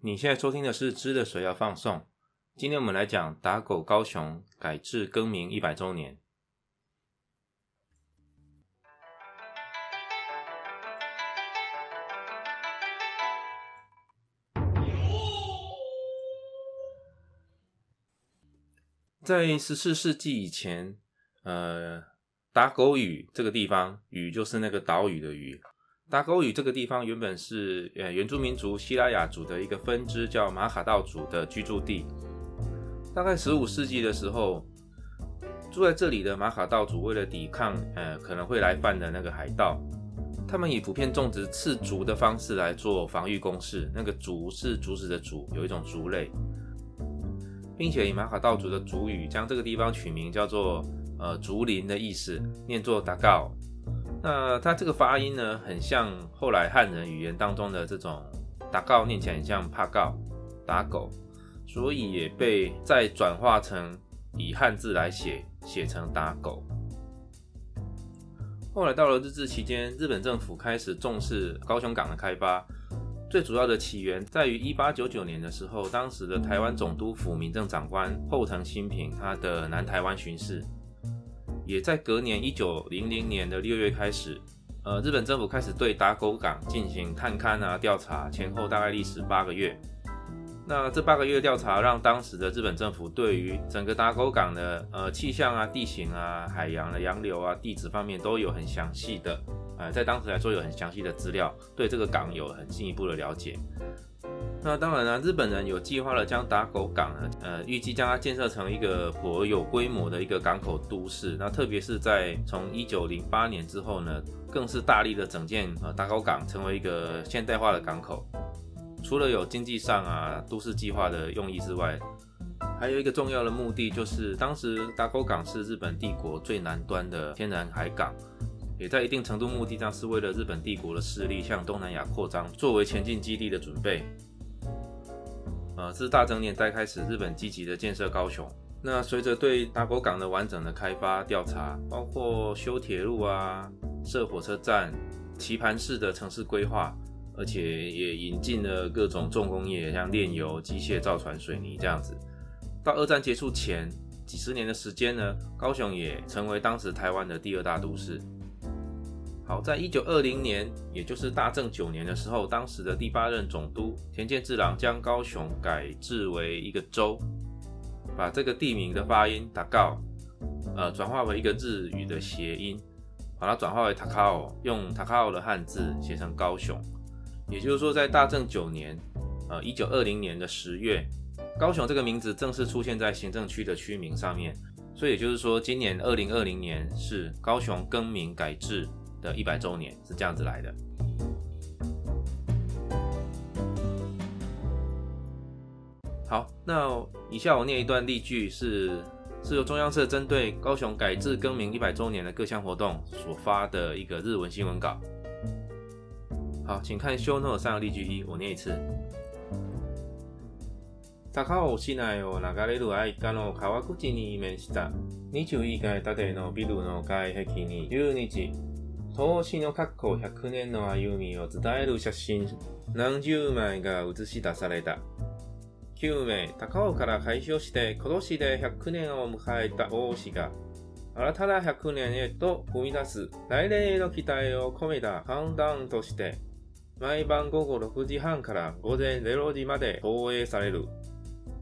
你现在收听的是《知的水要放送》，今天我们来讲打狗高雄改制更名一百周年。在十四世纪以前，呃，打狗屿这个地方，屿就是那个岛屿的屿。达沟语这个地方原本是呃原住民族西拉雅族的一个分支叫马卡道族的居住地。大概十五世纪的时候，住在这里的马卡道族为了抵抗呃可能会来犯的那个海盗，他们以普遍种植刺竹的方式来做防御工事。那个竹是竹子的竹，有一种竹类，并且以马卡道族的竹语将这个地方取名叫做呃竹林的意思，念作达告。那它这个发音呢，很像后来汉人语言当中的这种“打告”，念起来很像“怕告”，打狗，所以也被再转化成以汉字来写，写成“打狗”。后来到了日治期间，日本政府开始重视高雄港的开发，最主要的起源在于一八九九年的时候，当时的台湾总督府民政长官后藤新平他的南台湾巡视。也在隔年一九零零年的六月开始，呃，日本政府开始对打狗港进行探勘啊调查，前后大概历时八个月。那这八个月的调查，让当时的日本政府对于整个打狗港的呃气象啊、地形啊、海洋的洋流啊、地质方面都有很详细的，呃，在当时来说有很详细的资料，对这个港有很进一步的了解。那当然了，日本人有计划了，将打狗港呢，呃，预计将它建设成一个颇有规模的一个港口都市。那特别是在从一九零八年之后呢，更是大力的整建呃打狗港，成为一个现代化的港口。除了有经济上啊都市计划的用意之外，还有一个重要的目的就是，当时打狗港是日本帝国最南端的天然海港，也在一定程度目的上是为了日本帝国的势力向东南亚扩张，作为前进基地的准备。呃，自大正年代开始，日本积极的建设高雄。那随着对打狗港的完整的开发调查，包括修铁路啊、设火车站、棋盘式的城市规划，而且也引进了各种重工业，像炼油、机械、造船、水泥这样子。到二战结束前几十年的时间呢，高雄也成为当时台湾的第二大都市。好，在一九二零年，也就是大正九年的时候，当时的第八任总督田健治郎将高雄改制为一个州，把这个地名的发音“达高”呃，转化为一个日语的谐音，把它转化为“ Takao”，用“ Takao” 的汉字写成“高雄”。也就是说，在大正九年，呃，一九二零年的十月，高雄这个名字正式出现在行政区的区名上面。所以，也就是说，今年二零二零年是高雄更名改制。的一百周年是这样子来的。好，那以下我念一段例句，是是由中央社针对高雄改制更名一百周年的各项活动所发的一个日文新闻稿。好，请看 show o 诺尔三个例句一，我念一次。タカオ市内オナガレルアイカの川口に面した二重一階建てのビルの外壁に有日投資の過去100年の歩みを伝える写真何十枚が映し出された。9名、高尾から開場して今年で100年を迎えた王子が、新たな100年へと踏み出す来年への期待を込めたカウンタダウンとして、毎晩午後6時半から午前0時まで放映される。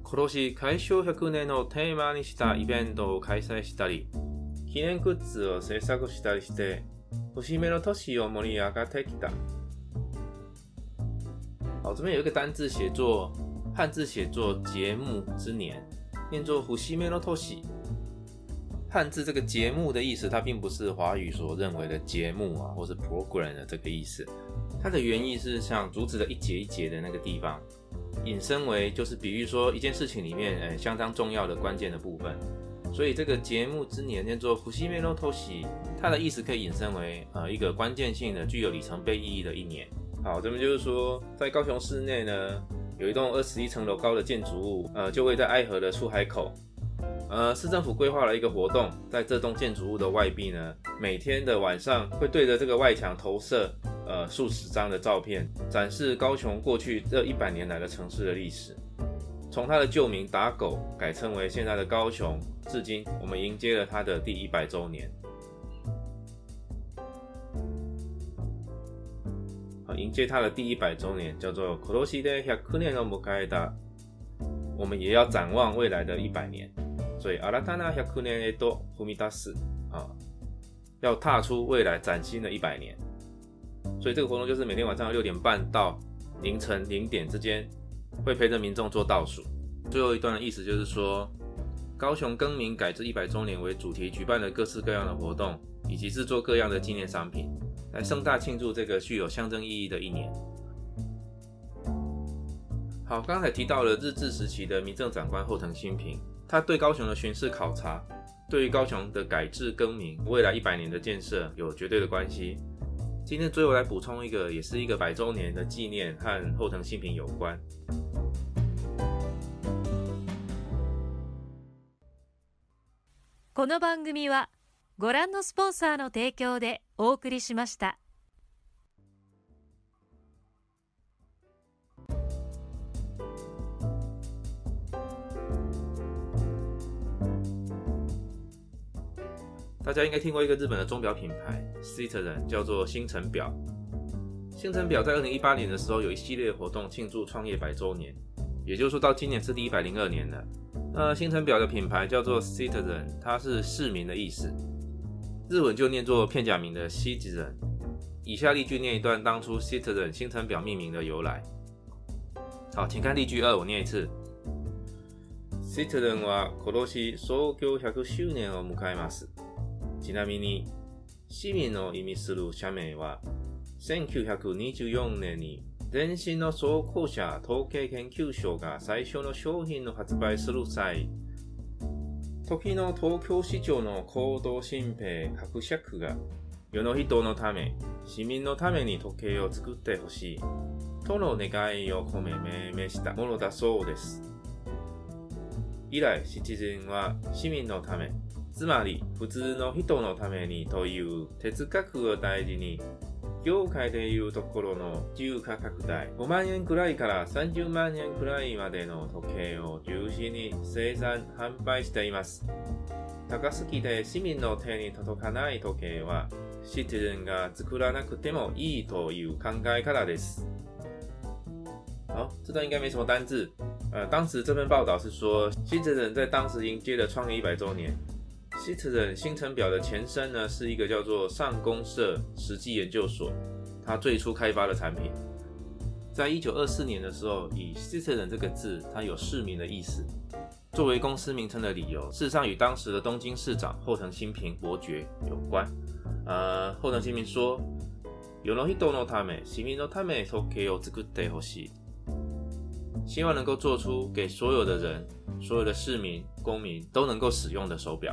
今年開場100年をテーマにしたイベントを開催したり、記念グッズを制作したりして、福西メロトシよモリヤガテキだ。好，这边有一个单字写作汉字写作节目之年，念作福西メロトシ。汉字这个节目的意思，它并不是华语所认为的节目啊，或是 program 的这个意思。它的原意是像竹子的一节一节的那个地方，引申为就是比喻说一件事情里面，呃，相当重要的关键的部分。所以这个节目之年叫做“福西面洛偷西”，它的意思可以引申为呃一个关键性的、具有里程碑意义的一年。好，这边就是说，在高雄市内呢，有一栋二十一层楼高的建筑物，呃，就位在爱河的出海口。呃，市政府规划了一个活动，在这栋建筑物的外壁呢，每天的晚上会对着这个外墙投射呃数十张的照片，展示高雄过去这一百年来的城市的历史，从它的旧名打狗改称为现在的高雄。至今，我们迎接了他的第一百周年。好，迎接他的第一百周年叫做 “Koroshi de h a k u n e n no mukaida”，我们也要展望未来的一百年，所以 “aratana yakunen no o f u m i d a s 啊，要踏出未来崭新的一百年。所以这个活动就是每天晚上六点半到凌晨零点之间，会陪着民众做倒数。最后一段的意思就是说。高雄更名改制一百周年为主题，举办了各式各样的活动，以及制作各样的纪念商品，来盛大庆祝这个具有象征意义的一年。好，刚才提到了日治时期的民政长官后藤新平，他对高雄的巡视考察，对于高雄的改制更名、未来一百年的建设有绝对的关系。今天最后来补充一个，也是一个百周年的纪念，和后藤新平有关。この番組はご覧のスポンサーの提供でお送りしました。大家应该听过一个日本的钟表品牌 c i t z e n 叫做星辰表。星辰表在二零一八年的时候有一系列活动庆祝创业百周年，也就是说到今年是第一百零二年了。呃，星辰表的品牌叫做 Citizen，它是市民的意思，日文就念作片假名的 Citizen。以下例句念一段当初 Citizen 星辰表命名的由来。好，请看例句二，我念一次。Citizen は今年創業100周年を迎えます。ちなみに市民の意味する社名は1924年に。全身の総甲車統計研究所が最初の商品の発売する際、時の東京市長の行動新兵伯爵が世の人のため、市民のために時計を作ってほしい、との願いを込め命名したものだそうです。以来、七人は市民のため、つまり普通の人のためにという哲学を大事に業界でいうところの重価格帯、5万円くらいから30万円くらいまでの時計を中心に生産、販売しています。高すぎて市民の手に届かない時計は、シティズンが作らなくてもいいという考え方です。好，这段应该没什么单字。呃，当时这份报道是说 c i ンが z e n 在当时迎接了创业一百周年，Citizen 星辰表的前身呢，是一个叫做上公社实际研究所，它最初开发的产品，在一九二四年的时候，以 Citizen 这个字，它有市民的意思，作为公司名称的理由，事实上与当时的东京市长后藤新平伯爵有关。呃，后藤新平说，有能ヒのため市民のためとけをつくるほしい，希望能够做出给所有的人、所有的市民、公民都能够使用的手表。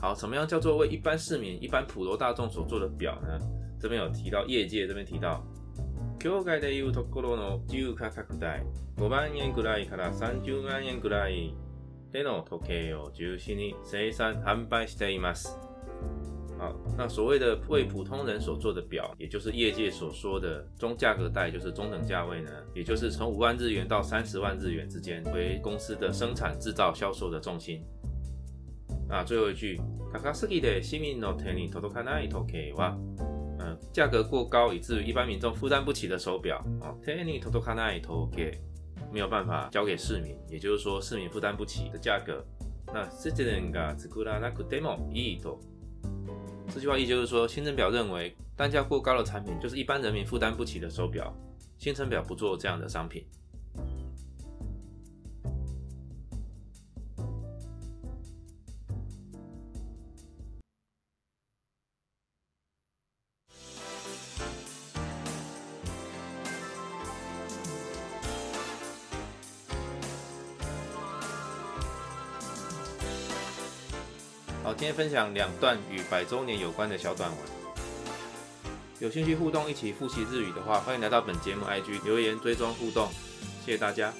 好，什么样叫做为一般市民、一般普罗大众所做的表呢？这边有提到，业界这边提到，好，那所谓的为普通人所做的表，也就是业界所说的中价格带，就是中等价位呢，也就是从五万日元到三十万日元之间，为公司的生产制造、销售的重心。啊，最后一句，カカスキで市民の手に届かないときは、嗯，价格过高以至于一般民众负担不起的手表啊，手に届かないときは，没有办法交给市民，也就是说市民负担不起的价格。那市民が作るあのクテーモ以都，这句话意思是说，新城表认为单价过高的产品就是一般人民负担不起的手表，新城表不做这样的商品。今天分享两段与百周年有关的小短文。有兴趣互动一起复习日语的话，欢迎来到本节目 IG 留言追踪互动，谢谢大家。